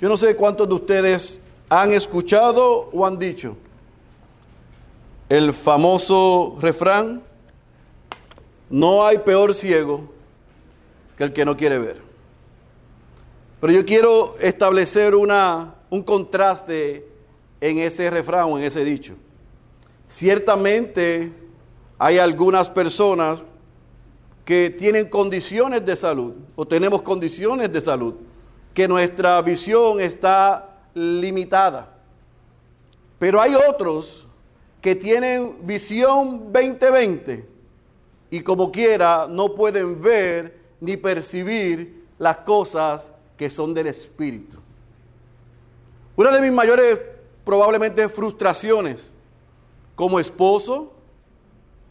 Yo no sé cuántos de ustedes han escuchado o han dicho el famoso refrán, no hay peor ciego que el que no quiere ver. Pero yo quiero establecer una, un contraste en ese refrán en ese dicho. Ciertamente hay algunas personas que tienen condiciones de salud o tenemos condiciones de salud que nuestra visión está limitada. Pero hay otros que tienen visión 2020 y como quiera no pueden ver ni percibir las cosas que son del Espíritu. Una de mis mayores probablemente frustraciones como esposo,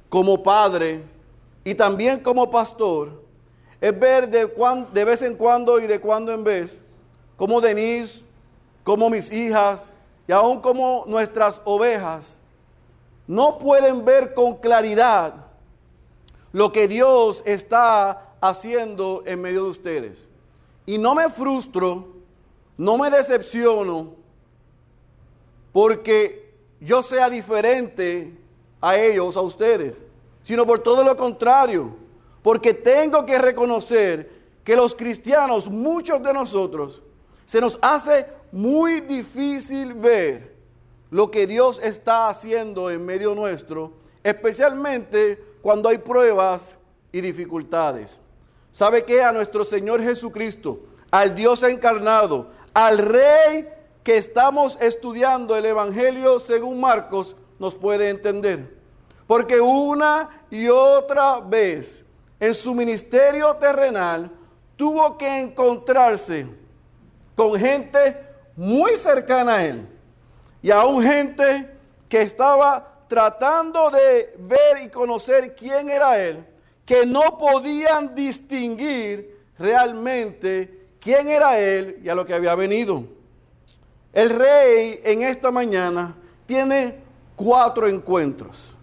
como padre y también como pastor es ver de, de vez en cuando y de cuando en vez como Denise, como mis hijas y aún como nuestras ovejas no pueden ver con claridad lo que Dios está haciendo en medio de ustedes. Y no me frustro, no me decepciono, porque yo sea diferente a ellos, a ustedes, sino por todo lo contrario, porque tengo que reconocer que los cristianos, muchos de nosotros, se nos hace muy difícil ver lo que Dios está haciendo en medio nuestro, especialmente cuando hay pruebas y dificultades. ¿Sabe qué? A nuestro Señor Jesucristo, al Dios encarnado, al Rey que estamos estudiando el Evangelio según Marcos, nos puede entender. Porque una y otra vez en su ministerio terrenal tuvo que encontrarse con gente muy cercana a él y aún gente que estaba tratando de ver y conocer quién era él, que no podían distinguir realmente quién era él y a lo que había venido. El rey en esta mañana tiene cuatro encuentros.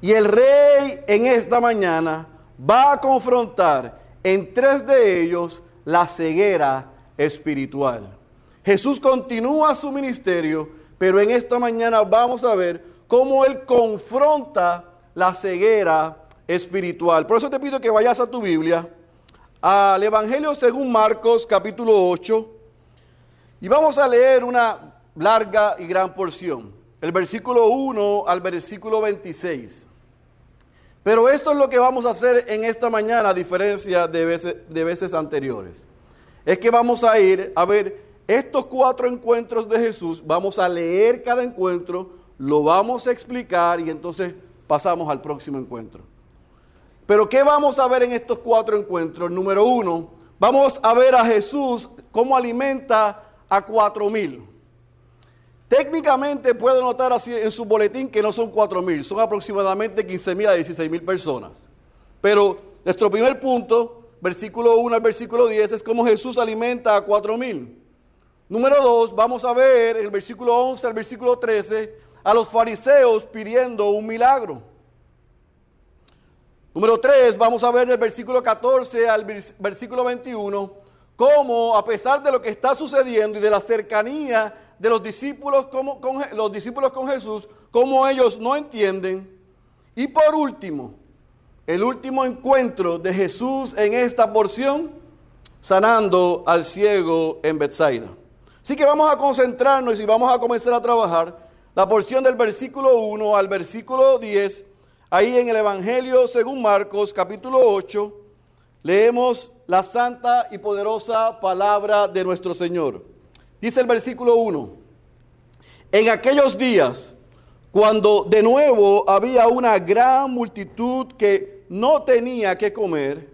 Y el rey en esta mañana va a confrontar en tres de ellos la ceguera espiritual. Jesús continúa su ministerio, pero en esta mañana vamos a ver cómo Él confronta la ceguera espiritual. Por eso te pido que vayas a tu Biblia, al Evangelio según Marcos capítulo 8, y vamos a leer una larga y gran porción, el versículo 1 al versículo 26. Pero esto es lo que vamos a hacer en esta mañana, a diferencia de veces, anteriores. Es que vamos a ir a ver estos cuatro encuentros de Jesús, vamos a leer cada encuentro, lo vamos a explicar y entonces pasamos al próximo encuentro. Pero ¿qué vamos a ver en estos cuatro encuentros? Número uno, vamos a ver a Jesús cómo alimenta a cuatro mil. Técnicamente puede notar así en su boletín que no son cuatro mil, son aproximadamente 15 mil a 16 mil personas. Pero nuestro primer punto, versículo 1 al versículo 10, es cómo Jesús alimenta a cuatro mil. Número 2, vamos a ver el versículo 11 al versículo 13 a los fariseos pidiendo un milagro. Número 3, vamos a ver del versículo 14 al versículo 21 cómo a pesar de lo que está sucediendo y de la cercanía de los discípulos, con, los discípulos con Jesús, cómo ellos no entienden. Y por último, el último encuentro de Jesús en esta porción, sanando al ciego en Bethsaida. Así que vamos a concentrarnos y vamos a comenzar a trabajar la porción del versículo 1 al versículo 10, ahí en el Evangelio según Marcos capítulo 8, leemos la santa y poderosa palabra de nuestro Señor. Dice el versículo 1, en aquellos días, cuando de nuevo había una gran multitud que no tenía que comer,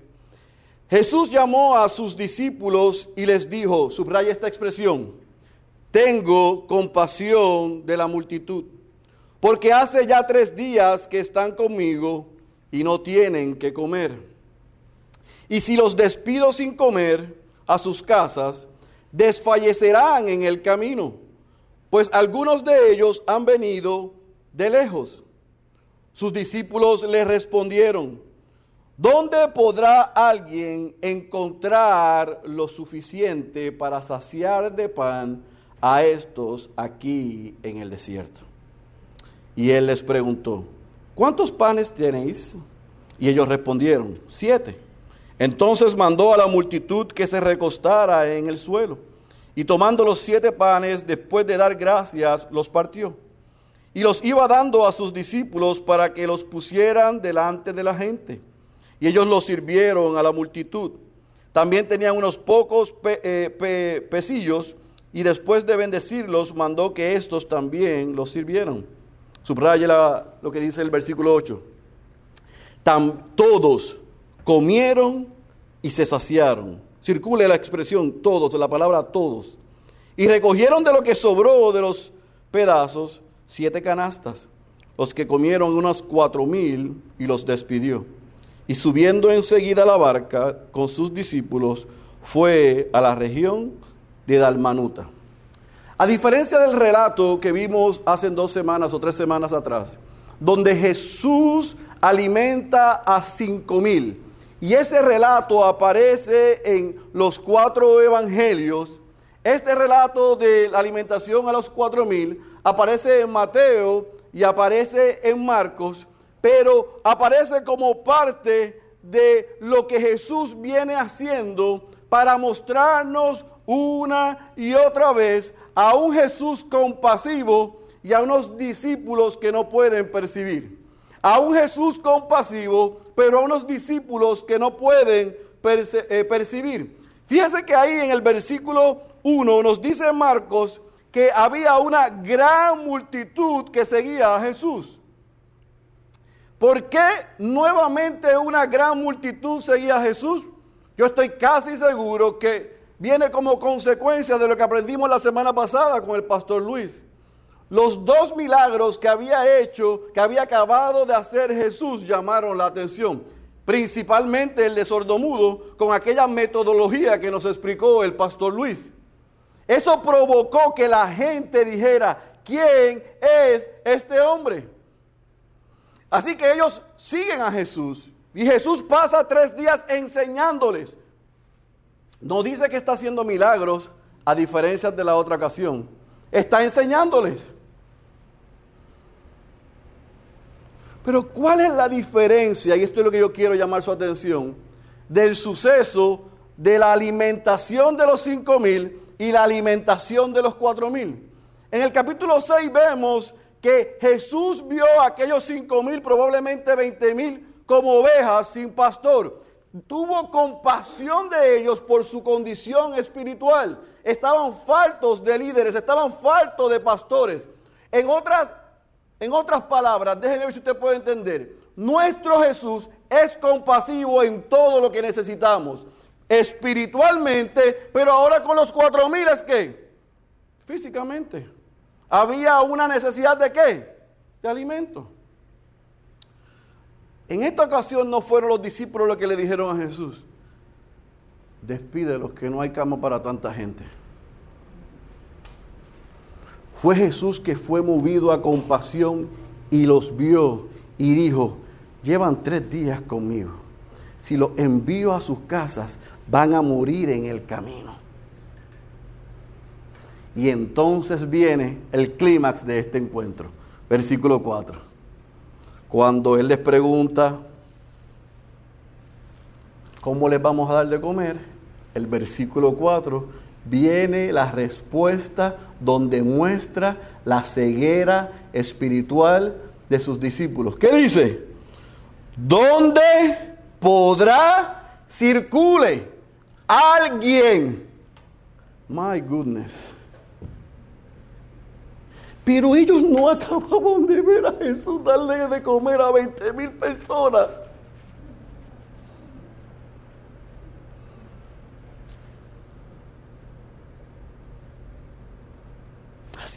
Jesús llamó a sus discípulos y les dijo, subraya esta expresión, tengo compasión de la multitud, porque hace ya tres días que están conmigo y no tienen que comer. Y si los despido sin comer a sus casas, desfallecerán en el camino, pues algunos de ellos han venido de lejos. Sus discípulos le respondieron, ¿Dónde podrá alguien encontrar lo suficiente para saciar de pan a estos aquí en el desierto? Y él les preguntó, ¿cuántos panes tenéis? Y ellos respondieron, siete. Entonces mandó a la multitud que se recostara en el suelo. Y tomando los siete panes, después de dar gracias, los partió. Y los iba dando a sus discípulos para que los pusieran delante de la gente y ellos lo sirvieron a la multitud. También tenían unos pocos eh, pesillos y después de bendecirlos mandó que estos también los sirvieran. Subraya lo que dice el versículo 8. todos comieron y se saciaron. Circule la expresión todos, la palabra todos. Y recogieron de lo que sobró de los pedazos siete canastas. Los que comieron unos cuatro mil y los despidió. Y subiendo enseguida a la barca con sus discípulos, fue a la región de Dalmanuta. A diferencia del relato que vimos hace dos semanas o tres semanas atrás, donde Jesús alimenta a cinco mil, y ese relato aparece en los cuatro evangelios, este relato de la alimentación a los cuatro mil aparece en Mateo y aparece en Marcos, pero aparece como parte de lo que Jesús viene haciendo para mostrarnos una y otra vez a un Jesús compasivo y a unos discípulos que no pueden percibir. A un Jesús compasivo, pero a unos discípulos que no pueden eh, percibir. Fíjese que ahí en el versículo 1 nos dice Marcos que había una gran multitud que seguía a Jesús. ¿Por qué nuevamente una gran multitud seguía a Jesús? Yo estoy casi seguro que viene como consecuencia de lo que aprendimos la semana pasada con el pastor Luis. Los dos milagros que había hecho, que había acabado de hacer Jesús, llamaron la atención. Principalmente el de sordomudo, con aquella metodología que nos explicó el pastor Luis. Eso provocó que la gente dijera, ¿quién es este hombre? Así que ellos siguen a Jesús y Jesús pasa tres días enseñándoles. No dice que está haciendo milagros a diferencia de la otra ocasión. Está enseñándoles. Pero ¿cuál es la diferencia? Y esto es lo que yo quiero llamar su atención. Del suceso de la alimentación de los cinco mil y la alimentación de los cuatro mil. En el capítulo 6 vemos que Jesús vio a aquellos cinco mil, probablemente veinte mil, como ovejas sin pastor. Tuvo compasión de ellos por su condición espiritual. Estaban faltos de líderes, estaban faltos de pastores. En otras, en otras palabras, déjenme ver si usted puede entender. Nuestro Jesús es compasivo en todo lo que necesitamos. Espiritualmente, pero ahora con los cuatro mil es que físicamente había una necesidad de qué? De alimento. En esta ocasión no fueron los discípulos los que le dijeron a Jesús, despídelos que no hay cama para tanta gente. Fue Jesús que fue movido a compasión y los vio y dijo, llevan tres días conmigo. Si los envío a sus casas, van a morir en el camino. Y entonces viene el clímax de este encuentro, versículo 4. Cuando Él les pregunta, ¿cómo les vamos a dar de comer? El versículo 4 viene la respuesta donde muestra la ceguera espiritual de sus discípulos. ¿Qué dice? ¿Dónde podrá circule alguien? My goodness. Pero ellos no acababan de ver a Jesús darle de comer a 20 mil personas.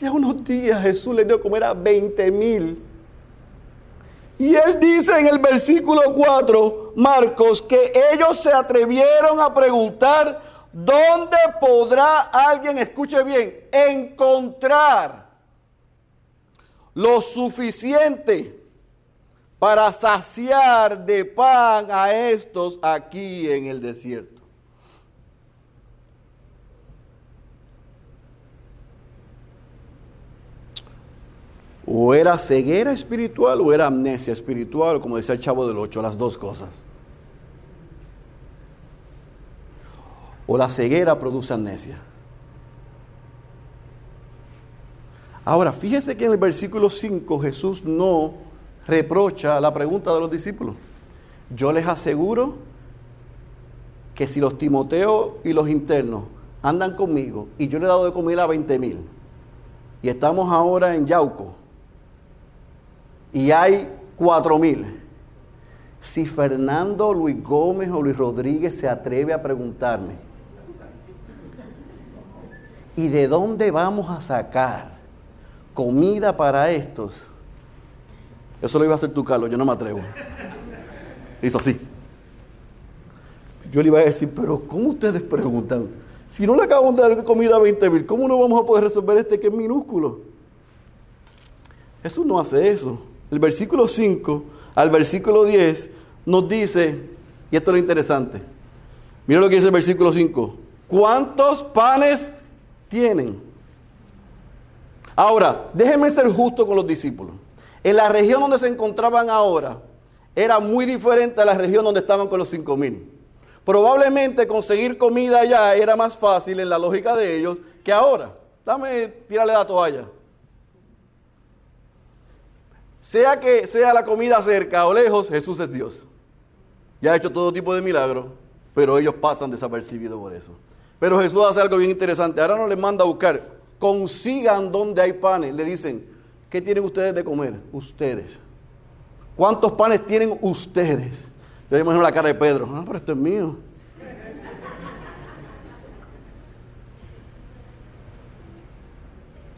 Hacía unos días Jesús le dio de comer a 20 mil. Y él dice en el versículo 4, Marcos, que ellos se atrevieron a preguntar, ¿dónde podrá alguien, escuche bien, encontrar lo suficiente para saciar de pan a estos aquí en el desierto. O era ceguera espiritual o era amnesia espiritual, como decía el chavo del 8, las dos cosas. O la ceguera produce amnesia. Ahora, fíjese que en el versículo 5 Jesús no reprocha la pregunta de los discípulos. Yo les aseguro que si los Timoteos y los internos andan conmigo y yo le he dado de comer a 20 mil y estamos ahora en Yauco y hay 4 mil, si Fernando, Luis Gómez o Luis Rodríguez se atreve a preguntarme, ¿y de dónde vamos a sacar comida para estos? Eso lo iba a hacer tú, Carlos, yo no me atrevo. Hizo así. Yo le iba a decir, pero ¿cómo ustedes preguntan? Si no le acabamos de dar comida a 20 mil, ¿cómo no vamos a poder resolver este que es minúsculo? Jesús no hace eso. El versículo 5 al versículo 10 nos dice, y esto es lo interesante, mira lo que dice el versículo 5, ¿cuántos panes tienen? Ahora, déjenme ser justo con los discípulos. En la región donde se encontraban ahora, era muy diferente a la región donde estaban con los cinco mil. Probablemente conseguir comida allá era más fácil en la lógica de ellos que ahora. Dame, tírale la toalla. Sea que sea la comida cerca o lejos, Jesús es Dios. Ya ha hecho todo tipo de milagros, pero ellos pasan desapercibidos por eso. Pero Jesús hace algo bien interesante. Ahora no les manda a buscar. Consigan donde hay panes. Le dicen, ¿qué tienen ustedes de comer? Ustedes. ¿Cuántos panes tienen ustedes? Yo imagino la cara de Pedro. Ah, pero esto es mío.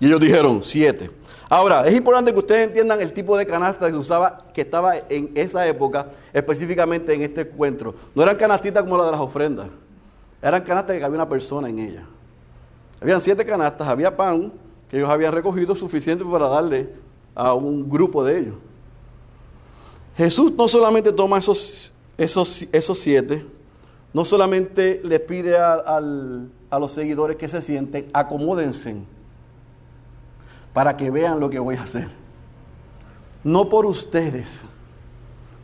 Y ellos dijeron, siete. Ahora, es importante que ustedes entiendan el tipo de canasta que usaba, que estaba en esa época, específicamente en este encuentro. No eran canastitas como las de las ofrendas. Eran canastas que había una persona en ellas. Habían siete canastas, había pan que ellos habían recogido suficiente para darle a un grupo de ellos. Jesús no solamente toma esos, esos, esos siete, no solamente le pide a, a los seguidores que se sienten, acomódense para que vean lo que voy a hacer. No por ustedes,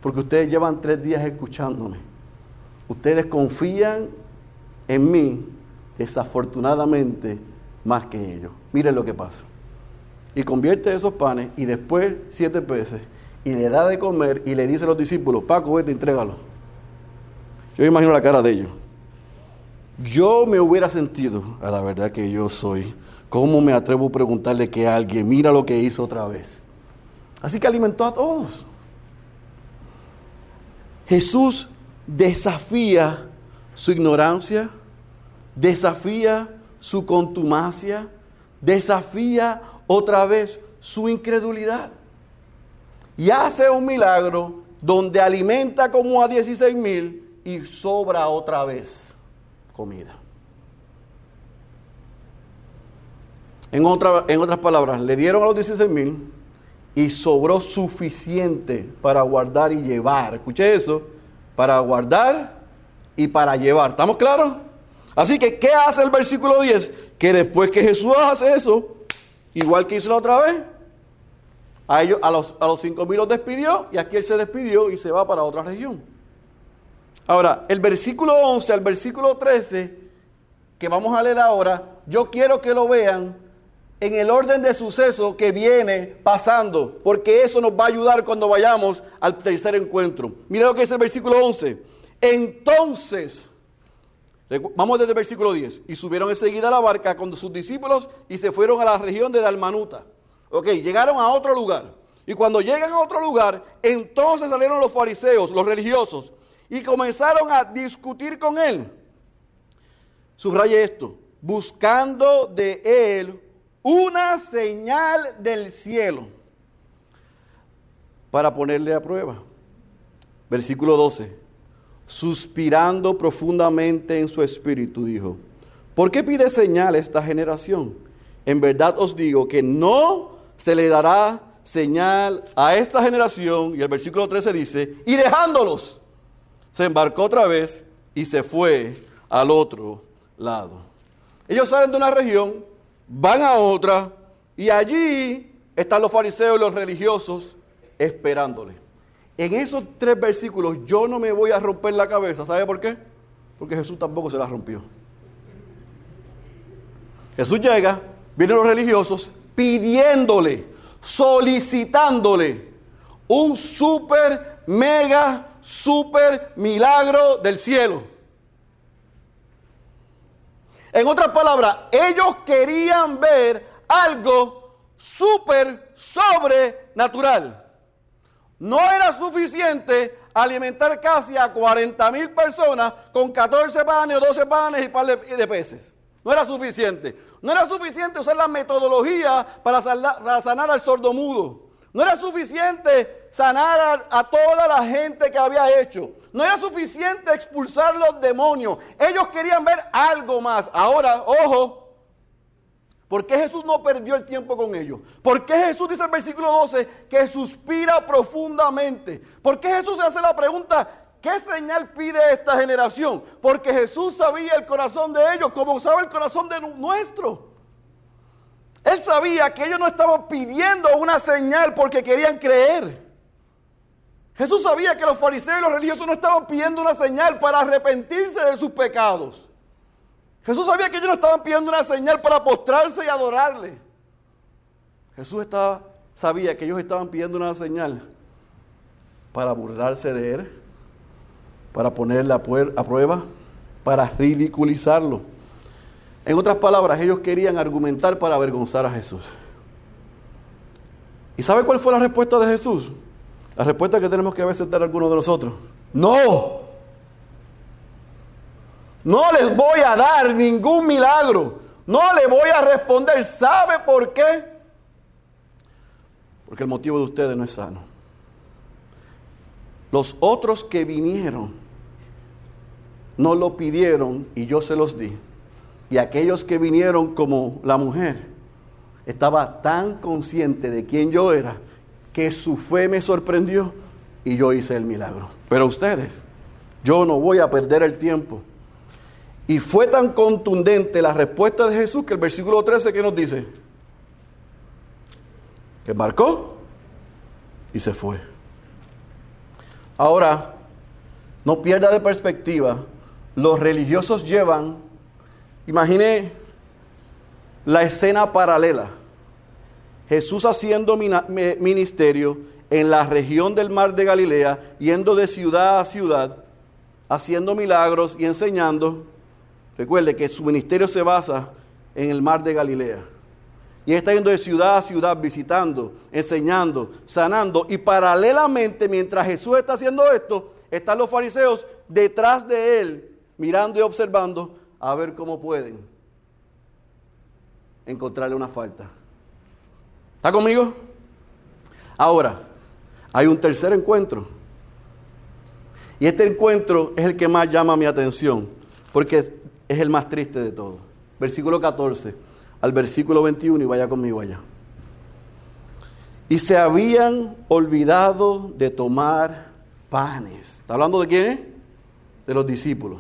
porque ustedes llevan tres días escuchándome. Ustedes confían en mí, desafortunadamente, más que ellos. Miren lo que pasa. Y convierte esos panes y después siete peces y le da de comer y le dice a los discípulos, Paco, vete, entrégalo. Yo imagino la cara de ellos. Yo me hubiera sentido, a la verdad que yo soy, ¿cómo me atrevo a preguntarle que alguien, mira lo que hizo otra vez? Así que alimentó a todos. Jesús desafía su ignorancia, desafía su contumacia, desafía otra vez su incredulidad y hace un milagro donde alimenta como a 16 mil y sobra otra vez comida. En, otra, en otras palabras, le dieron a los 16 mil y sobró suficiente para guardar y llevar. Escuche eso, para guardar y para llevar. ¿Estamos claros? Así que, ¿qué hace el versículo 10? Que después que Jesús hace eso, igual que hizo la otra vez, a, ellos, a los, a los cinco mil los despidió y aquí él se despidió y se va para otra región. Ahora, el versículo 11 al versículo 13, que vamos a leer ahora, yo quiero que lo vean en el orden de suceso que viene pasando, porque eso nos va a ayudar cuando vayamos al tercer encuentro. Mira lo que dice el versículo 11. Entonces, vamos desde el versículo 10, y subieron enseguida a la barca con sus discípulos y se fueron a la región de Dalmanuta. Ok, llegaron a otro lugar. Y cuando llegan a otro lugar, entonces salieron los fariseos, los religiosos, y comenzaron a discutir con él. Subraye esto, buscando de él una señal del cielo para ponerle a prueba. Versículo 12. Suspirando profundamente en su espíritu, dijo, ¿por qué pide señal esta generación? En verdad os digo que no se le dará señal a esta generación. Y el versículo 13 dice, y dejándolos, se embarcó otra vez y se fue al otro lado. Ellos salen de una región, van a otra, y allí están los fariseos y los religiosos esperándole. En esos tres versículos yo no me voy a romper la cabeza. ¿Sabe por qué? Porque Jesús tampoco se la rompió. Jesús llega, vienen los religiosos pidiéndole, solicitándole un super, mega, super milagro del cielo. En otras palabras, ellos querían ver algo súper sobrenatural. No era suficiente alimentar casi a 40 mil personas con 14 panes, 12 panes y par de, peces. No era suficiente. No era suficiente usar la metodología para sanar, al sordomudo. No era suficiente sanar a, toda la gente que había hecho. No era suficiente expulsar los demonios. Ellos querían ver algo más. Ahora, ojo, ¿Por qué Jesús no perdió el tiempo con ellos? ¿Por qué Jesús dice el versículo 12 que suspira profundamente? ¿Por qué Jesús se hace la pregunta, ¿qué señal pide esta generación? Porque Jesús sabía el corazón de ellos como sabe el corazón de nuestro. Él sabía que ellos no estaban pidiendo una señal porque querían creer. Jesús sabía que los fariseos y los religiosos no estaban pidiendo una señal para arrepentirse de sus pecados. Jesús sabía que ellos no estaban pidiendo una señal para postrarse y adorarle. Jesús estaba, sabía que ellos estaban pidiendo una señal para burlarse de él, para ponerle a prueba, para ridiculizarlo. En otras palabras, ellos querían argumentar para avergonzar a Jesús. ¿Y sabe cuál fue la respuesta de Jesús? La respuesta que tenemos que a veces dar algunos de nosotros. No. No les voy a dar ningún milagro. No le voy a responder. ¿Sabe por qué? Porque el motivo de ustedes no es sano. Los otros que vinieron no lo pidieron y yo se los di. Y aquellos que vinieron como la mujer, estaba tan consciente de quién yo era que su fe me sorprendió y yo hice el milagro. Pero ustedes, yo no voy a perder el tiempo y fue tan contundente la respuesta de Jesús que el versículo 13 que nos dice, que marcó y se fue. Ahora, no pierda de perspectiva, los religiosos llevan, imagine la escena paralela, Jesús haciendo ministerio en la región del mar de Galilea, yendo de ciudad a ciudad, haciendo milagros y enseñando, Recuerde que su ministerio se basa en el mar de Galilea. Y está yendo de ciudad a ciudad, visitando, enseñando, sanando. Y paralelamente, mientras Jesús está haciendo esto, están los fariseos detrás de él, mirando y observando a ver cómo pueden encontrarle una falta. ¿Está conmigo? Ahora, hay un tercer encuentro. Y este encuentro es el que más llama mi atención, porque es el más triste de todo. Versículo 14 al versículo 21 y vaya conmigo allá. Y se habían olvidado de tomar panes. ¿Está hablando de quién? De los discípulos.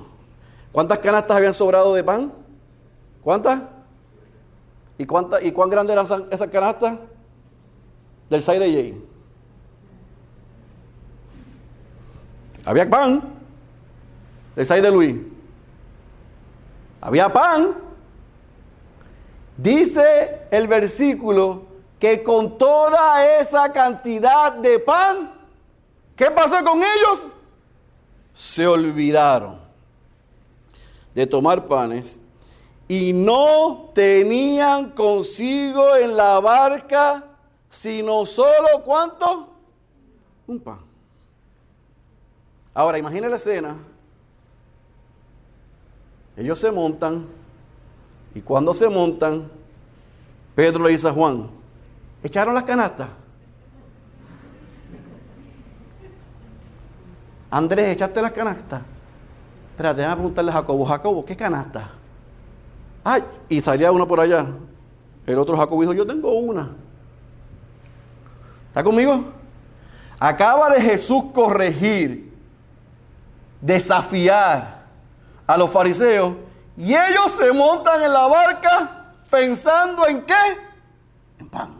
¿Cuántas canastas habían sobrado de pan? ¿Cuántas? ¿Y, cuántas, y cuán grande eran esas canastas? Del 6 de Jay. Había pan. Del 6 de Luis había pan. Dice el versículo que con toda esa cantidad de pan, ¿qué pasó con ellos? Se olvidaron de tomar panes y no tenían consigo en la barca sino solo cuánto? Un pan. Ahora, imagina la escena ellos se montan y cuando se montan, Pedro le dice a Juan, ¿echaron las canastas? Andrés, ¿echaste las canastas? Espérate, déjame preguntarle a Jacobo, Jacobo, ¿qué canasta? Ay, y salía uno por allá. El otro Jacobo dijo, yo tengo una. ¿Está conmigo? Acaba de Jesús corregir, desafiar a los fariseos y ellos se montan en la barca pensando en qué? En pan.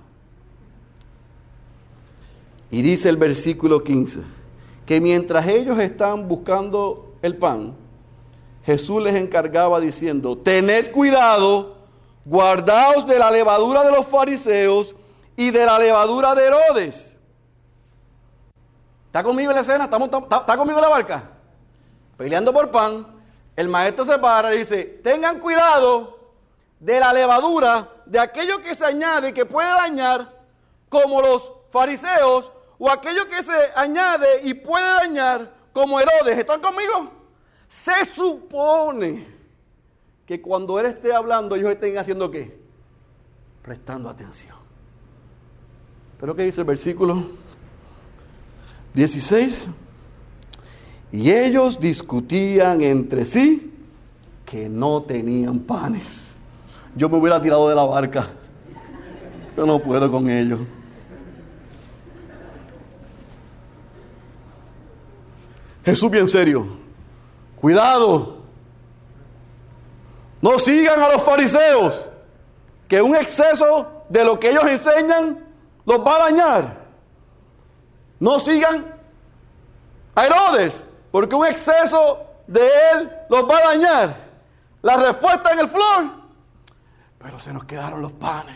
Y dice el versículo 15, que mientras ellos están buscando el pan, Jesús les encargaba diciendo, tened cuidado, guardaos de la levadura de los fariseos y de la levadura de Herodes. ¿Está conmigo en la escena? ¿Está, conmigo en la barca? Peleando por pan. El maestro se para y dice, tengan cuidado de la levadura, de aquello que se añade y que puede dañar, como los fariseos, o aquello que se añade y puede dañar, como Herodes. ¿Están conmigo? Se supone que cuando Él esté hablando, ellos estén haciendo qué? Prestando atención. Pero ¿qué dice el versículo 16? Y ellos discutían entre sí que no tenían panes. Yo me hubiera tirado de la barca. Yo no puedo con ellos. Jesús bien serio. Cuidado. No sigan a los fariseos, que un exceso de lo que ellos enseñan los va a dañar. No sigan a Herodes, porque un exceso de él los va a dañar. La respuesta en el flor, pero se nos quedaron los panes.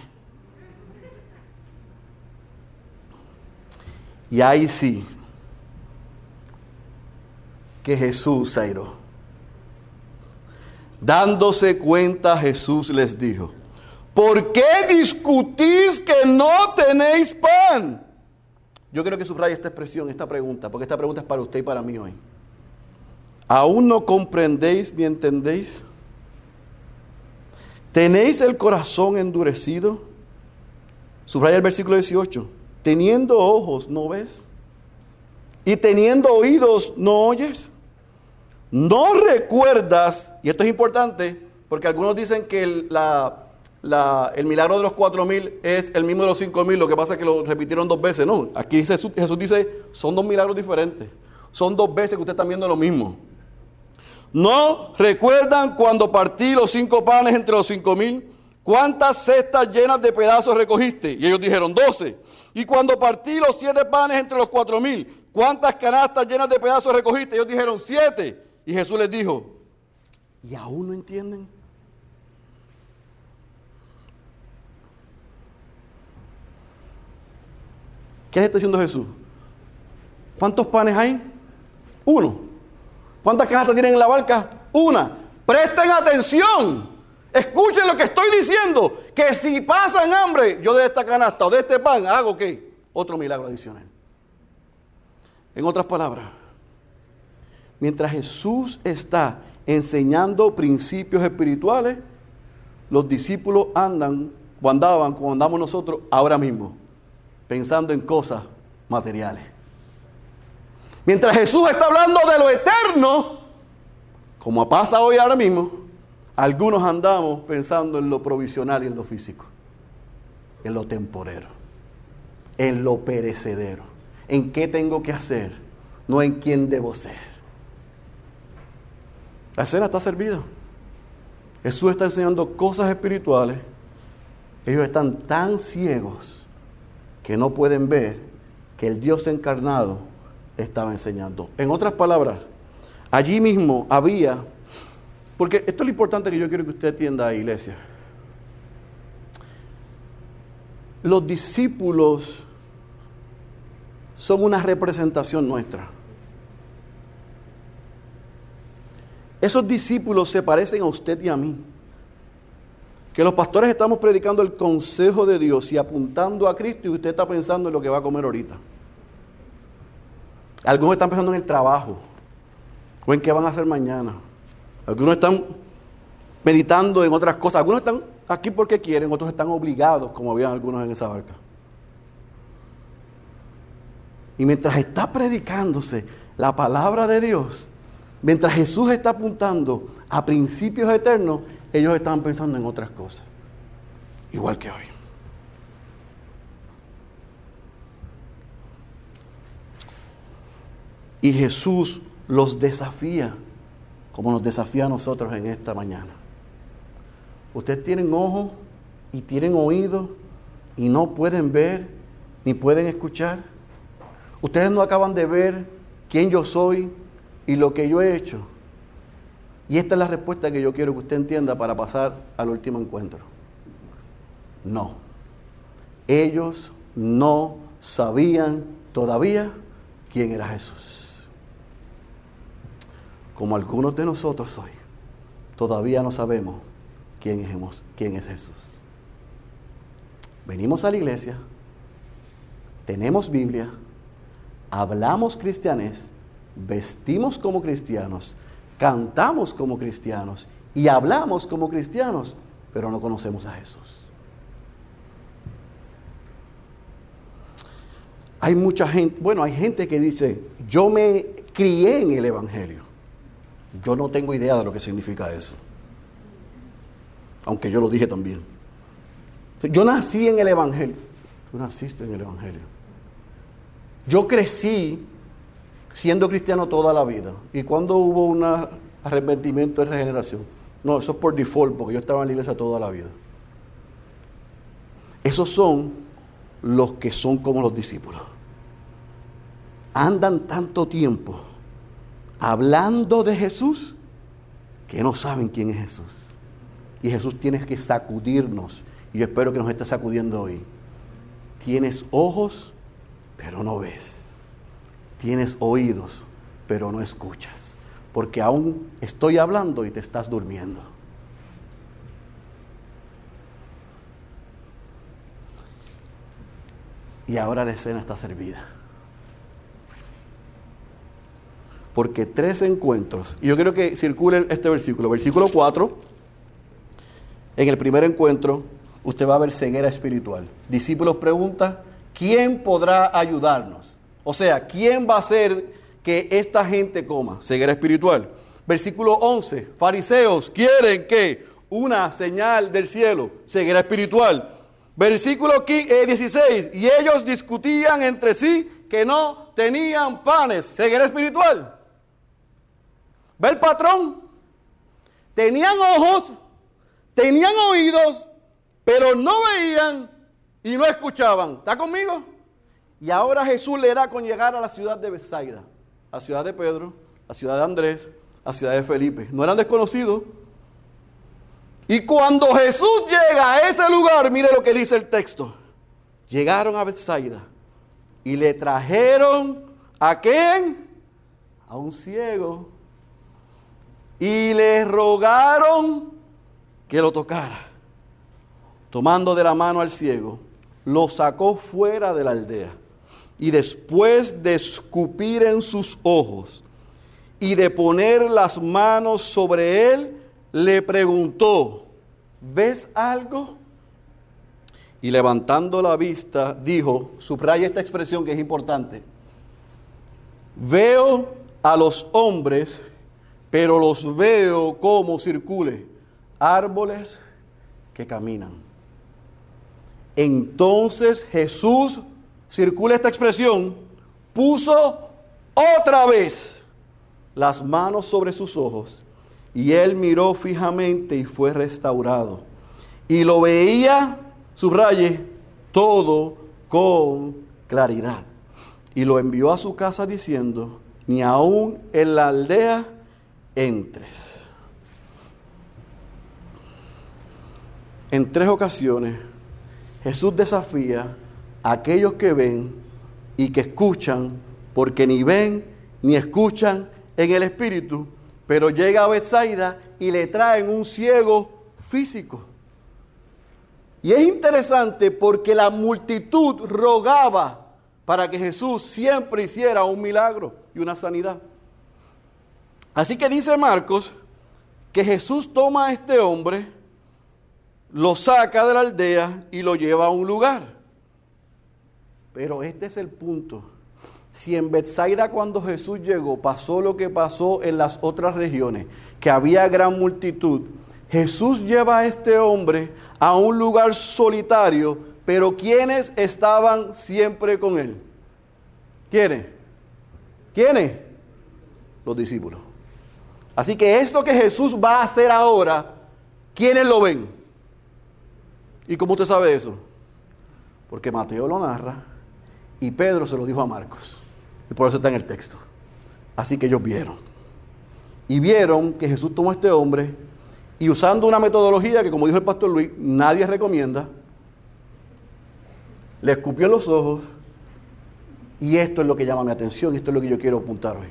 Y ahí sí, que Jesús se Dándose cuenta, Jesús les dijo, ¿por qué discutís que no tenéis pan? Yo creo que subraya esta expresión, esta pregunta, porque esta pregunta es para usted y para mí hoy. ¿Aún no comprendéis ni entendéis? ¿Tenéis el corazón endurecido? Subraya el versículo 18. Teniendo ojos, ¿no ves? Y teniendo oídos, ¿no oyes? No recuerdas, y esto es importante, porque algunos dicen que el, milagro de los cuatro mil es el mismo de los cinco mil, lo que pasa es que lo repitieron dos veces. No, aquí Jesús, Jesús dice, son dos milagros diferentes. Son dos veces que ustedes están viendo lo mismo. No recuerdan cuando partí los cinco panes entre los cinco mil. ¿Cuántas cestas llenas de pedazos recogiste? Y ellos dijeron, doce. Y cuando partí los siete panes entre los cuatro mil, ¿cuántas canastas llenas de pedazos recogiste? Ellos dijeron, siete. Y Jesús les dijo, ¿y aún no entienden? ¿Qué está diciendo Jesús? ¿Cuántos panes hay? Uno. ¿Cuántas canastas tienen en la barca? Una. Presten atención. Escuchen lo que estoy diciendo. Que si pasan hambre, yo de esta canasta o de este pan hago qué? Otro milagro adicional. En otras palabras, Mientras Jesús está enseñando principios espirituales, los discípulos andan o andaban como andamos nosotros ahora mismo, pensando en cosas materiales. Mientras Jesús está hablando de lo eterno, como pasa hoy ahora mismo, algunos andamos pensando en lo provisional y en lo físico, en lo temporero, en lo perecedero, en qué tengo que hacer, no en quién debo ser. La cena está servida. Jesús está enseñando cosas espirituales. Ellos están tan ciegos que no pueden ver que el Dios encarnado estaba enseñando. En otras palabras, allí mismo había, porque esto es lo importante que yo quiero que usted atienda, iglesia. Los discípulos son una representación nuestra. Esos discípulos se parecen a usted y a mí. Que los pastores estamos predicando el consejo de Dios y apuntando a Cristo y usted está pensando en lo que va a comer ahorita. Algunos están pensando en el trabajo o en qué van a hacer mañana. Algunos están meditando en otras cosas. Algunos están aquí porque quieren, otros están obligados, como habían algunos en esa barca. Y mientras está predicándose la palabra de Dios, Mientras Jesús está apuntando a principios eternos, ellos estaban pensando en otras cosas, igual que hoy. Y Jesús los desafía, como nos desafía a nosotros en esta mañana. Ustedes tienen ojos y tienen oídos y no pueden ver ni pueden escuchar. Ustedes no acaban de ver quién yo soy y lo que yo he hecho. Y esta es la respuesta que yo quiero que usted entienda para pasar al último encuentro. No. Ellos no sabían todavía quién era Jesús. Como algunos de nosotros hoy, todavía no sabemos quién es, quién es Jesús. Venimos a la iglesia, tenemos Biblia, hablamos cristianes, vestimos como cristianos, cantamos como cristianos y hablamos como cristianos, pero no conocemos a Jesús. Hay mucha gente, bueno, hay gente que dice, yo me crié en el Evangelio. Yo no tengo idea de lo que significa eso. Aunque yo lo dije también. Yo nací en el Evangelio. Tú naciste en el Evangelio. Yo crecí siendo cristiano toda la vida. ¿Y cuando hubo un arrepentimiento de regeneración? No, eso es por default, porque yo estaba en la iglesia toda la vida. Esos son los que son como los discípulos. Andan tanto tiempo hablando de Jesús que no saben quién es Jesús. Y Jesús tiene que sacudirnos. Y yo espero que nos esté sacudiendo hoy. Tienes ojos, pero no ves. Tienes oídos, pero no escuchas. Porque aún estoy hablando y te estás durmiendo. Y ahora la escena está servida. Porque tres encuentros, y yo quiero que circule este versículo, versículo 4, en el primer encuentro, usted va a ver ceguera espiritual. Discípulos preguntan, ¿quién podrá ayudarnos? O sea, ¿quién va a hacer que esta gente coma? Ceguera espiritual. Versículo 11, fariseos quieren que una señal del cielo, ceguera espiritual. Versículo 16, eh, y ellos discutían entre sí que no tenían panes, ceguera espiritual. ¿Ve el patrón? Tenían ojos, tenían oídos, pero no veían y no escuchaban. ¿Está conmigo? Y ahora Jesús le da con llegar a la ciudad de Bethsaida, la ciudad de Pedro, la ciudad de Andrés, la ciudad de Felipe. No eran desconocidos. Y cuando Jesús llega a ese lugar, mire lo que dice el texto. Llegaron a Bethsaida y le trajeron a quién? A un ciego. Y le rogaron que lo tocara. Tomando de la mano al ciego, lo sacó fuera de la aldea y después de escupir en sus ojos y de poner las manos sobre él, le preguntó, ¿ves algo? Y levantando la vista, dijo, subraya esta expresión que es importante, veo a los hombres, pero los veo como circule, árboles que caminan. Entonces Jesús circula esta expresión, puso otra vez las manos sobre sus ojos y él miró fijamente y fue restaurado. Y lo veía, subraye, todo con claridad. Y lo envió a su casa diciendo, ni aún en la aldea entres. En tres ocasiones Jesús desafía aquellos que ven y que escuchan, porque ni ven ni escuchan en el espíritu, pero llega a Bethsaida y le traen un ciego físico. Y es interesante porque la multitud rogaba para que Jesús siempre hiciera un milagro y una sanidad. Así que dice Marcos que Jesús toma a este hombre, lo saca de la aldea y lo lleva a un lugar. Pero este es el punto. Si en Bethsaida cuando Jesús llegó pasó lo que pasó en las otras regiones, que había gran multitud, Jesús lleva a este hombre a un lugar solitario, pero ¿quiénes estaban siempre con él? ¿Quiénes? ¿Quiénes? los discípulos. Así que esto que Jesús va a hacer ahora, ¿quiénes lo ven? ¿Y cómo usted sabe eso? Porque Mateo lo narra y Pedro se lo dijo a Marcos. Y por eso está en el texto. Así que ellos vieron. Y vieron que Jesús tomó a este hombre y usando una metodología que, como dijo el pastor Luis, nadie recomienda, le escupió los ojos y esto es lo que llama mi atención, y esto es lo que yo quiero apuntar hoy.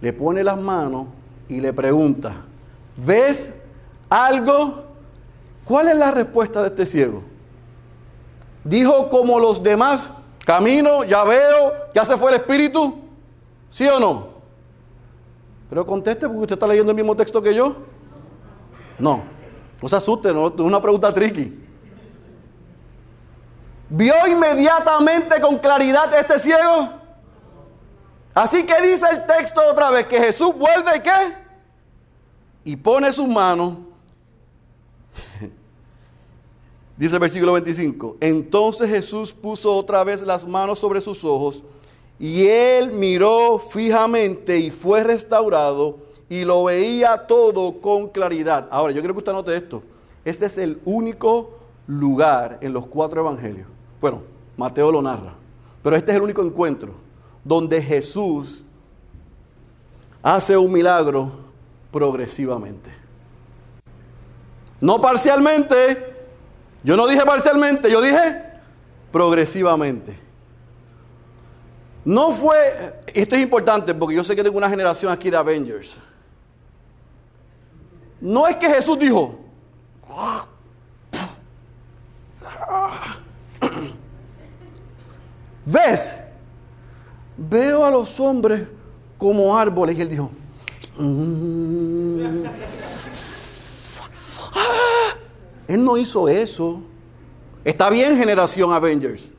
Le pone las manos y le pregunta, ¿ves algo? ¿Cuál es la respuesta de este ciego? Dijo como los demás, camino, ya veo, ya se fue el espíritu, ¿sí o no? Pero conteste porque usted está leyendo el mismo texto que yo. No, no se asuste, es una pregunta tricky. ¿Vio inmediatamente con claridad este ciego? Así que dice el texto otra vez que Jesús vuelve y qué? Y pone sus manos. Dice el versículo 25. Entonces Jesús puso otra vez las manos sobre sus ojos y él miró fijamente y fue restaurado y lo veía todo con claridad. Ahora, yo quiero que usted note esto. Este es el único lugar en los cuatro evangelios. Bueno, Mateo lo narra, pero este es el único encuentro donde Jesús hace un milagro progresivamente. No parcialmente, yo no dije parcialmente, yo dije progresivamente. No fue, esto es importante porque yo sé que tengo una generación aquí de Avengers. No es que Jesús dijo, ¿ves? Veo a los hombres como árboles. Y él dijo, mm". Él no hizo eso. Está bien, generación Avengers.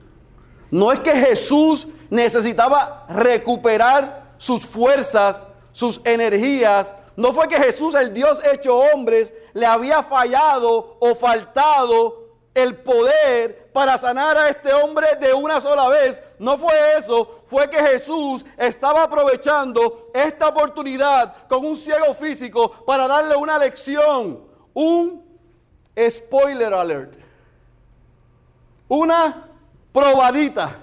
No es que Jesús necesitaba recuperar sus fuerzas, sus energías, no fue que Jesús, el Dios hecho hombres, le había fallado o faltado el poder para sanar a este hombre de una sola vez. No fue eso, fue que Jesús estaba aprovechando esta oportunidad con un ciego físico para darle una lección, un spoiler alert, una probadita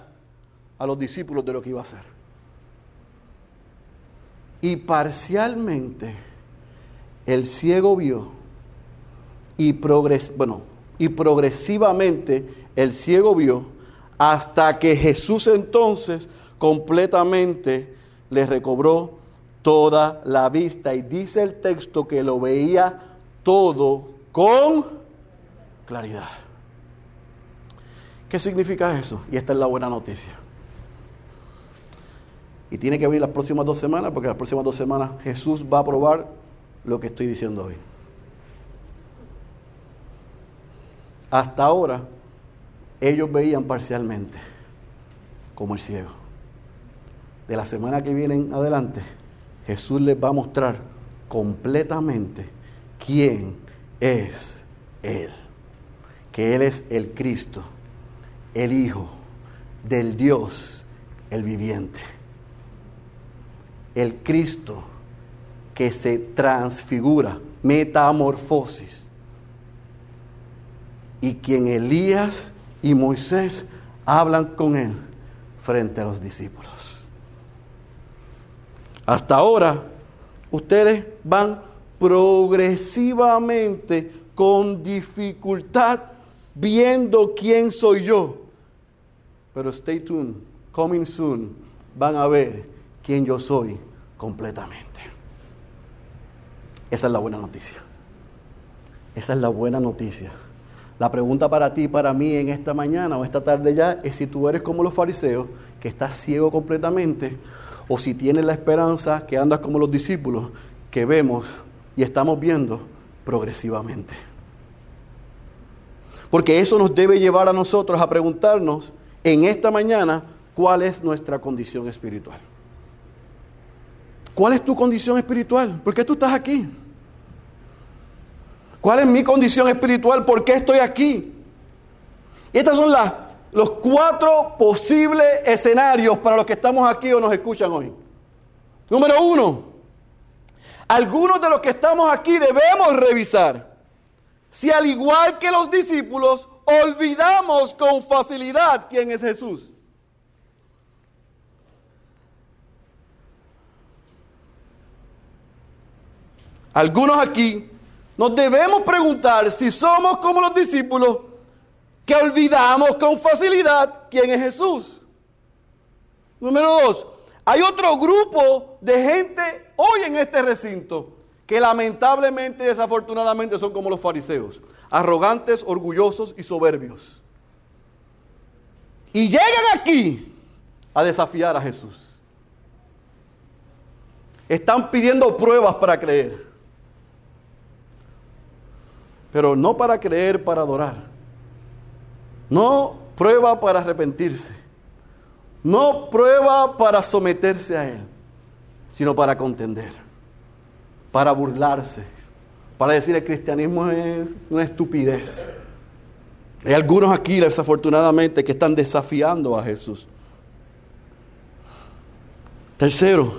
a los discípulos de lo que iba a hacer y parcialmente el ciego vio y, bueno, y progresivamente el ciego vio hasta que Jesús entonces completamente le recobró toda la vista. Y dice el texto que lo veía todo con claridad. ¿Qué significa eso? Y esta es la buena noticia. Y tiene que venir las próximas dos semanas, porque las próximas dos semanas Jesús va a probar lo que estoy diciendo hoy. Hasta ahora, ellos veían parcialmente, como el ciego. De la semana que viene en adelante, Jesús les va a mostrar completamente quién es Él. Él es el Cristo, el Hijo del Dios, el viviente el Cristo que se transfigura, metamorfosis, y quien Elías y Moisés hablan con él frente a los discípulos. Hasta ahora, ustedes van progresivamente con dificultad viendo quién soy yo. Pero stay tuned, coming soon, van a ver quién yo soy completamente. Esa es la buena noticia. Esa es la buena noticia. La pregunta para ti, para mí en esta mañana o esta tarde ya es si tú eres como los fariseos, que estás ciego completamente, o si tienes la esperanza que andas como los discípulos, que vemos y estamos viendo progresivamente. Porque eso nos debe llevar a nosotros a preguntarnos en esta mañana cuál es nuestra condición espiritual. ¿Cuál es tu condición espiritual? ¿Por qué tú estás aquí? ¿Cuál es mi condición espiritual? ¿Por qué estoy aquí? Y estos son los cuatro posibles escenarios para los que estamos aquí o nos escuchan hoy. Número uno, algunos de los que estamos aquí debemos revisar si al igual que los discípulos olvidamos con facilidad quién es Jesús. Algunos aquí nos debemos preguntar si somos como los discípulos que olvidamos con facilidad quién es Jesús. Número dos, hay otro grupo de gente hoy en este recinto que lamentablemente, desafortunadamente son como los fariseos, arrogantes, orgullosos y soberbios. Y llegan aquí a desafiar a Jesús. Están pidiendo pruebas para creer. Pero no para creer, para adorar. No prueba para arrepentirse. No prueba para someterse a Él, sino para contender, para burlarse, para decir el cristianismo es una estupidez. Hay algunos aquí, desafortunadamente, que están desafiando a Jesús. Tercero,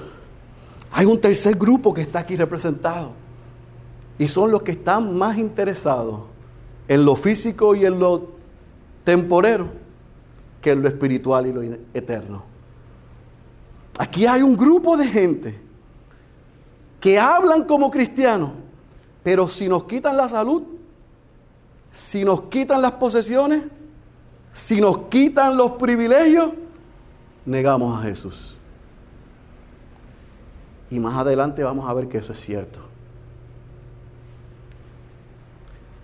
hay un tercer grupo que está aquí representado. Y son los que están más interesados en lo físico y en lo temporero que en lo espiritual y lo eterno. Aquí hay un grupo de gente que hablan como cristianos, pero si nos quitan la salud, si nos quitan las posesiones, si nos quitan los privilegios, negamos a Jesús. Y más adelante vamos a ver que eso es cierto.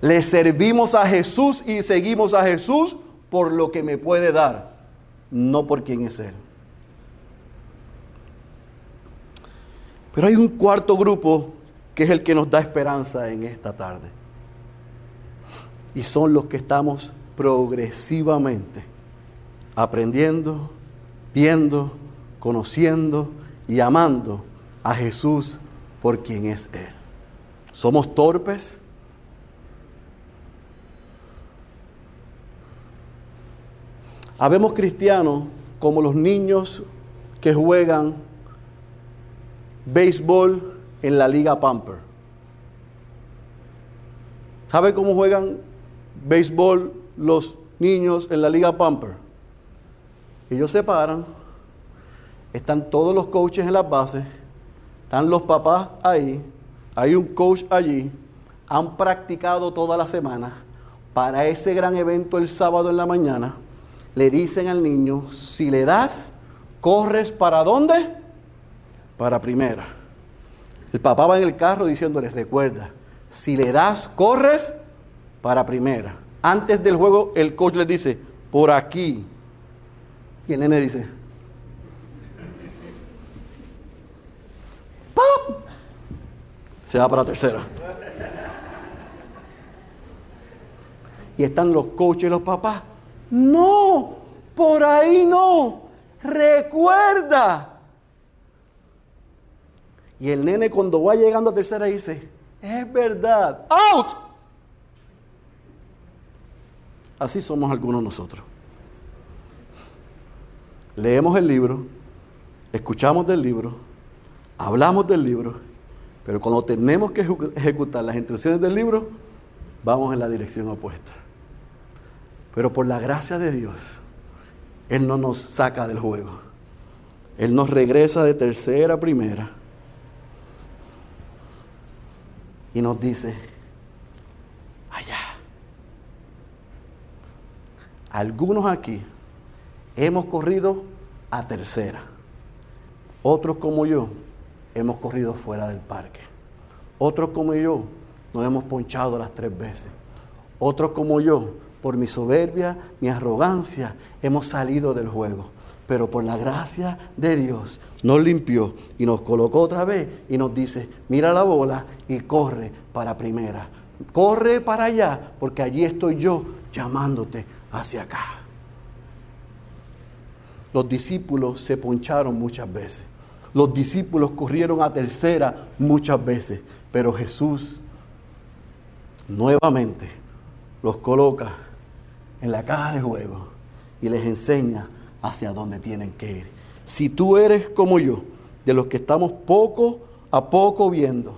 Le servimos a Jesús y seguimos a Jesús por lo que me puede dar, no por quién es Él. Pero hay un cuarto grupo que es el que nos da esperanza en esta tarde. Y son los que estamos progresivamente aprendiendo, viendo, conociendo y amando a Jesús por quien es Él. Somos torpes, Habemos cristianos como los niños que juegan béisbol en la Liga Pamper. ¿Sabe cómo juegan béisbol los niños en la Liga Pamper? Ellos se paran, están todos los coaches en las bases, están los papás ahí, hay un coach allí, han practicado toda la semana para ese gran evento el sábado en la mañana le dicen al niño, si le das, corres para dónde? Para primera. El papá va en el carro diciéndole, recuerda, si le das, corres para primera. Antes del juego, el coach le dice, por aquí. Y el nene dice, ¡Pop! Se va para tercera. Y están los coaches y los papás no, por ahí no. Recuerda. Y el nene cuando va llegando a tercera dice, es verdad, out. Así somos algunos nosotros. Leemos el libro, escuchamos del libro, hablamos del libro, pero cuando tenemos que ejecutar las instrucciones del libro, vamos en la dirección opuesta. Pero por la gracia de Dios, Él no nos saca del juego. Él nos regresa de tercera a primera. Y nos dice, allá. Algunos aquí hemos corrido a tercera. Otros como yo hemos corrido fuera del parque. Otros como yo nos hemos ponchado las tres veces. Otros como yo por mi soberbia, mi arrogancia, hemos salido del juego. Pero por la gracia de Dios nos limpió y nos colocó otra vez y nos dice, mira la bola y corre para primera. Corre para allá porque allí estoy yo llamándote hacia acá. Los discípulos se poncharon muchas veces. Los discípulos corrieron a tercera muchas veces. Pero Jesús nuevamente los coloca en la caja de juego y les enseña hacia dónde tienen que ir. Si tú eres como yo, de los que estamos poco a poco viendo,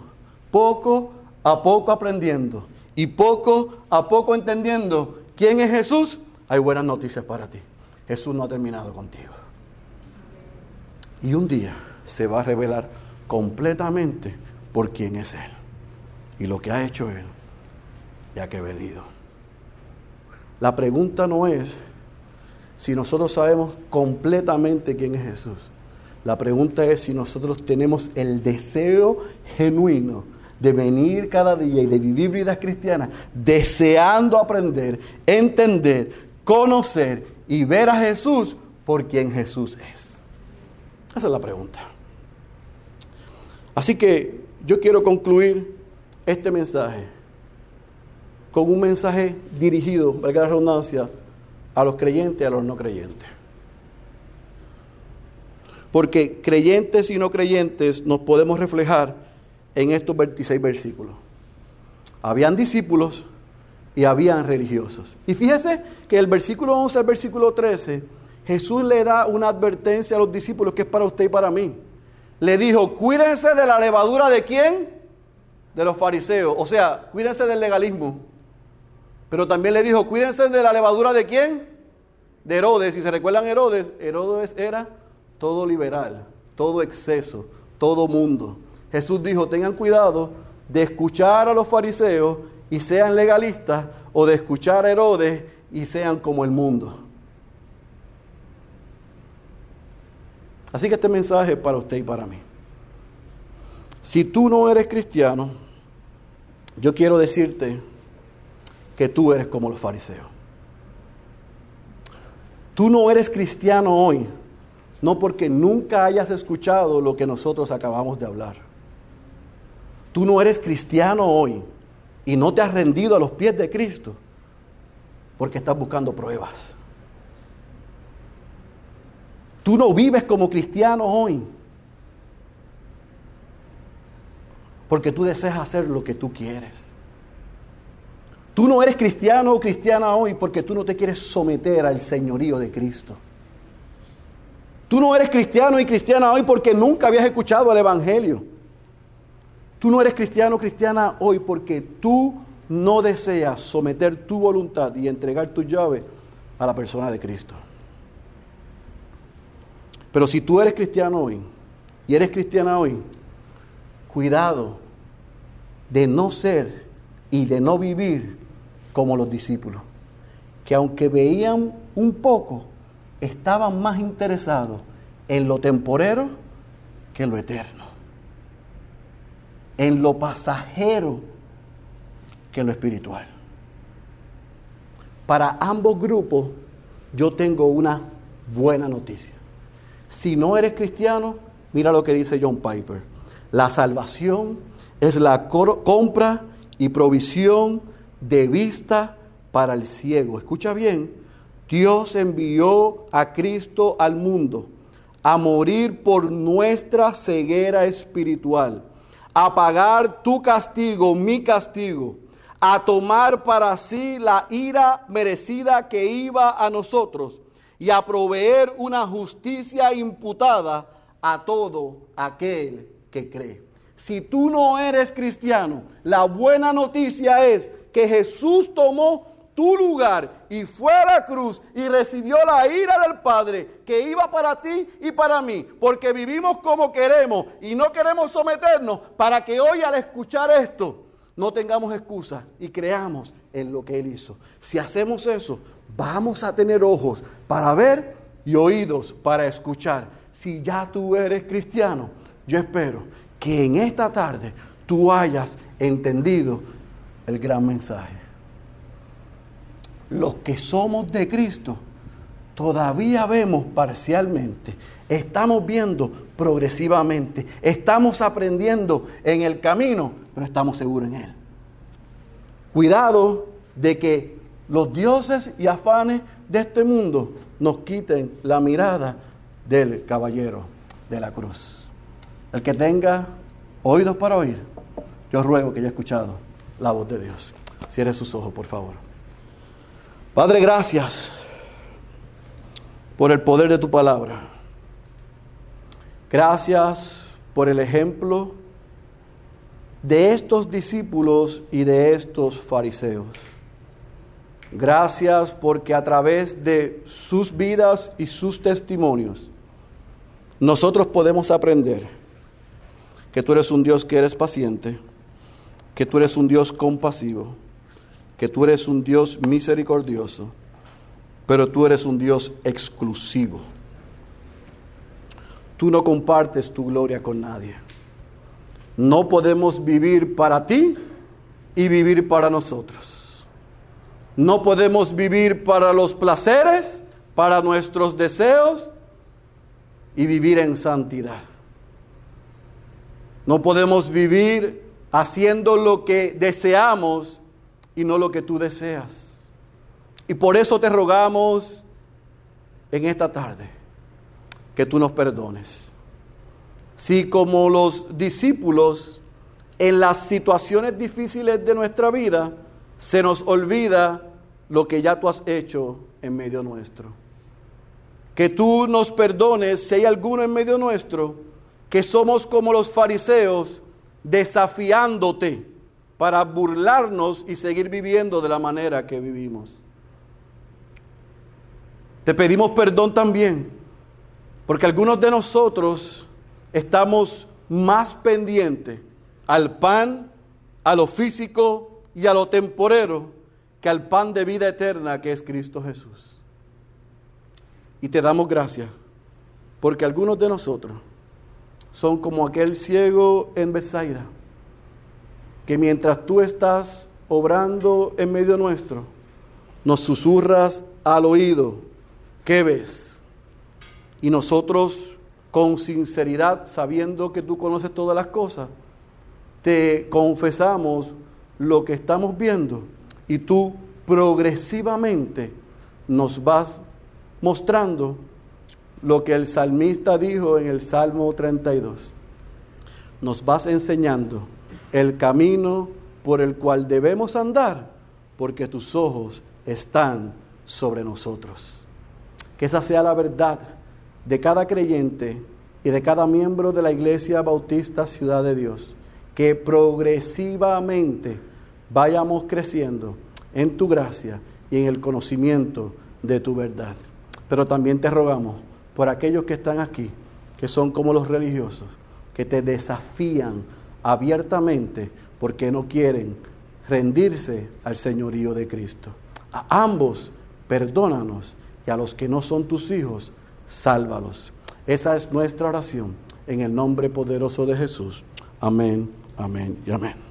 poco a poco aprendiendo y poco a poco entendiendo quién es Jesús, hay buenas noticias para ti. Jesús no ha terminado contigo. Y un día se va a revelar completamente por quién es Él y lo que ha hecho Él, ya que ha venido. La pregunta no es si nosotros sabemos completamente quién es Jesús. La pregunta es si nosotros tenemos el deseo genuino de venir cada día y de vivir vidas cristianas, deseando aprender, entender, conocer y ver a Jesús por quien Jesús es. Esa es la pregunta. Así que yo quiero concluir este mensaje con un mensaje dirigido, valga la redundancia, a los creyentes y a los no creyentes. Porque creyentes y no creyentes nos podemos reflejar en estos 26 versículos. Habían discípulos y habían religiosos. Y fíjese que el versículo 11 al versículo 13, Jesús le da una advertencia a los discípulos que es para usted y para mí. Le dijo, cuídense de la levadura de quién? De los fariseos. O sea, cuídense del legalismo. Pero también le dijo, cuídense de la levadura de quién? De Herodes. Si se recuerdan Herodes, Herodes era todo liberal, todo exceso, todo mundo. Jesús dijo, tengan cuidado de escuchar a los fariseos y sean legalistas o de escuchar a Herodes y sean como el mundo. Así que este mensaje es para usted y para mí. Si tú no eres cristiano, yo quiero decirte que tú eres como los fariseos. Tú no eres cristiano hoy, no porque nunca hayas escuchado lo que nosotros acabamos de hablar. Tú no eres cristiano hoy y no te has rendido a los pies de Cristo porque estás buscando pruebas. Tú no vives como cristiano hoy porque tú deseas hacer lo que tú quieres. Tú no eres cristiano o cristiana hoy porque tú no te quieres someter al señorío de Cristo. Tú no eres cristiano y cristiana hoy porque nunca habías escuchado el Evangelio. Tú no eres cristiano o cristiana hoy porque tú no deseas someter tu voluntad y entregar tu llave a la persona de Cristo. Pero si tú eres cristiano hoy y eres cristiana hoy, cuidado de no ser y de no vivir como los discípulos, que aunque veían un poco, estaban más interesados en lo temporero que en lo eterno, en lo pasajero que en lo espiritual. Para ambos grupos yo tengo una buena noticia. Si no eres cristiano, mira lo que dice John Piper. La salvación es la compra y provisión de vista para el ciego. Escucha bien, Dios envió a Cristo al mundo a morir por nuestra ceguera espiritual, a pagar tu castigo, mi castigo, a tomar para sí la ira merecida que iba a nosotros y a proveer una justicia imputada a todo aquel que cree. Si tú no eres cristiano, la buena noticia es que Jesús tomó tu lugar y fue a la cruz y recibió la ira del Padre que iba para ti y para mí, porque vivimos como queremos y no queremos someternos para que hoy al escuchar esto no tengamos excusa y creamos en lo que Él hizo. Si hacemos eso, vamos a tener ojos para ver y oídos para escuchar. Si ya tú eres cristiano, yo espero que en esta tarde tú hayas entendido el gran mensaje. Los que somos de Cristo todavía vemos parcialmente, estamos viendo progresivamente, estamos aprendiendo en el camino, pero estamos seguros en Él. Cuidado de que los dioses y afanes de este mundo nos quiten la mirada del caballero de la cruz. El que tenga oídos para oír, yo ruego que haya escuchado la voz de Dios. Cierre sus ojos, por favor. Padre, gracias por el poder de tu palabra. Gracias por el ejemplo de estos discípulos y de estos fariseos. Gracias porque a través de sus vidas y sus testimonios, nosotros podemos aprender que tú eres un Dios que eres paciente, que tú eres un Dios compasivo, que tú eres un Dios misericordioso, pero tú eres un Dios exclusivo. Tú no compartes tu gloria con nadie. No podemos vivir para ti y vivir para nosotros. No podemos vivir para los placeres, para nuestros deseos y vivir en santidad. No podemos vivir haciendo lo que deseamos y no lo que tú deseas. Y por eso te rogamos en esta tarde que tú nos perdones. Si como los discípulos en las situaciones difíciles de nuestra vida se nos olvida lo que ya tú has hecho en medio nuestro. Que tú nos perdones si hay alguno en medio nuestro que somos como los fariseos desafiándote para burlarnos y seguir viviendo de la manera que vivimos. Te pedimos perdón también, porque algunos de nosotros estamos más pendientes al pan, a lo físico y a lo temporero que al pan de vida eterna que es Cristo Jesús. Y te damos gracias, porque algunos de nosotros son como aquel ciego en Besaida, que mientras tú estás obrando en medio nuestro, nos susurras al oído, ¿qué ves? Y nosotros con sinceridad, sabiendo que tú conoces todas las cosas, te confesamos lo que estamos viendo y tú progresivamente nos vas mostrando lo que el salmista dijo en el Salmo 32. Nos vas enseñando el camino por el cual debemos andar, porque tus ojos están sobre nosotros. Que esa sea la verdad de cada creyente y de cada miembro de la Iglesia Bautista Ciudad de Dios, que progresivamente vayamos creciendo en tu gracia y en el conocimiento de tu verdad. Pero también te rogamos por aquellos que están aquí, que son como los religiosos, que te desafían abiertamente porque no quieren rendirse al señorío de Cristo. A ambos, perdónanos y a los que no son tus hijos, sálvalos. Esa es nuestra oración en el nombre poderoso de Jesús. Amén, amén y amén.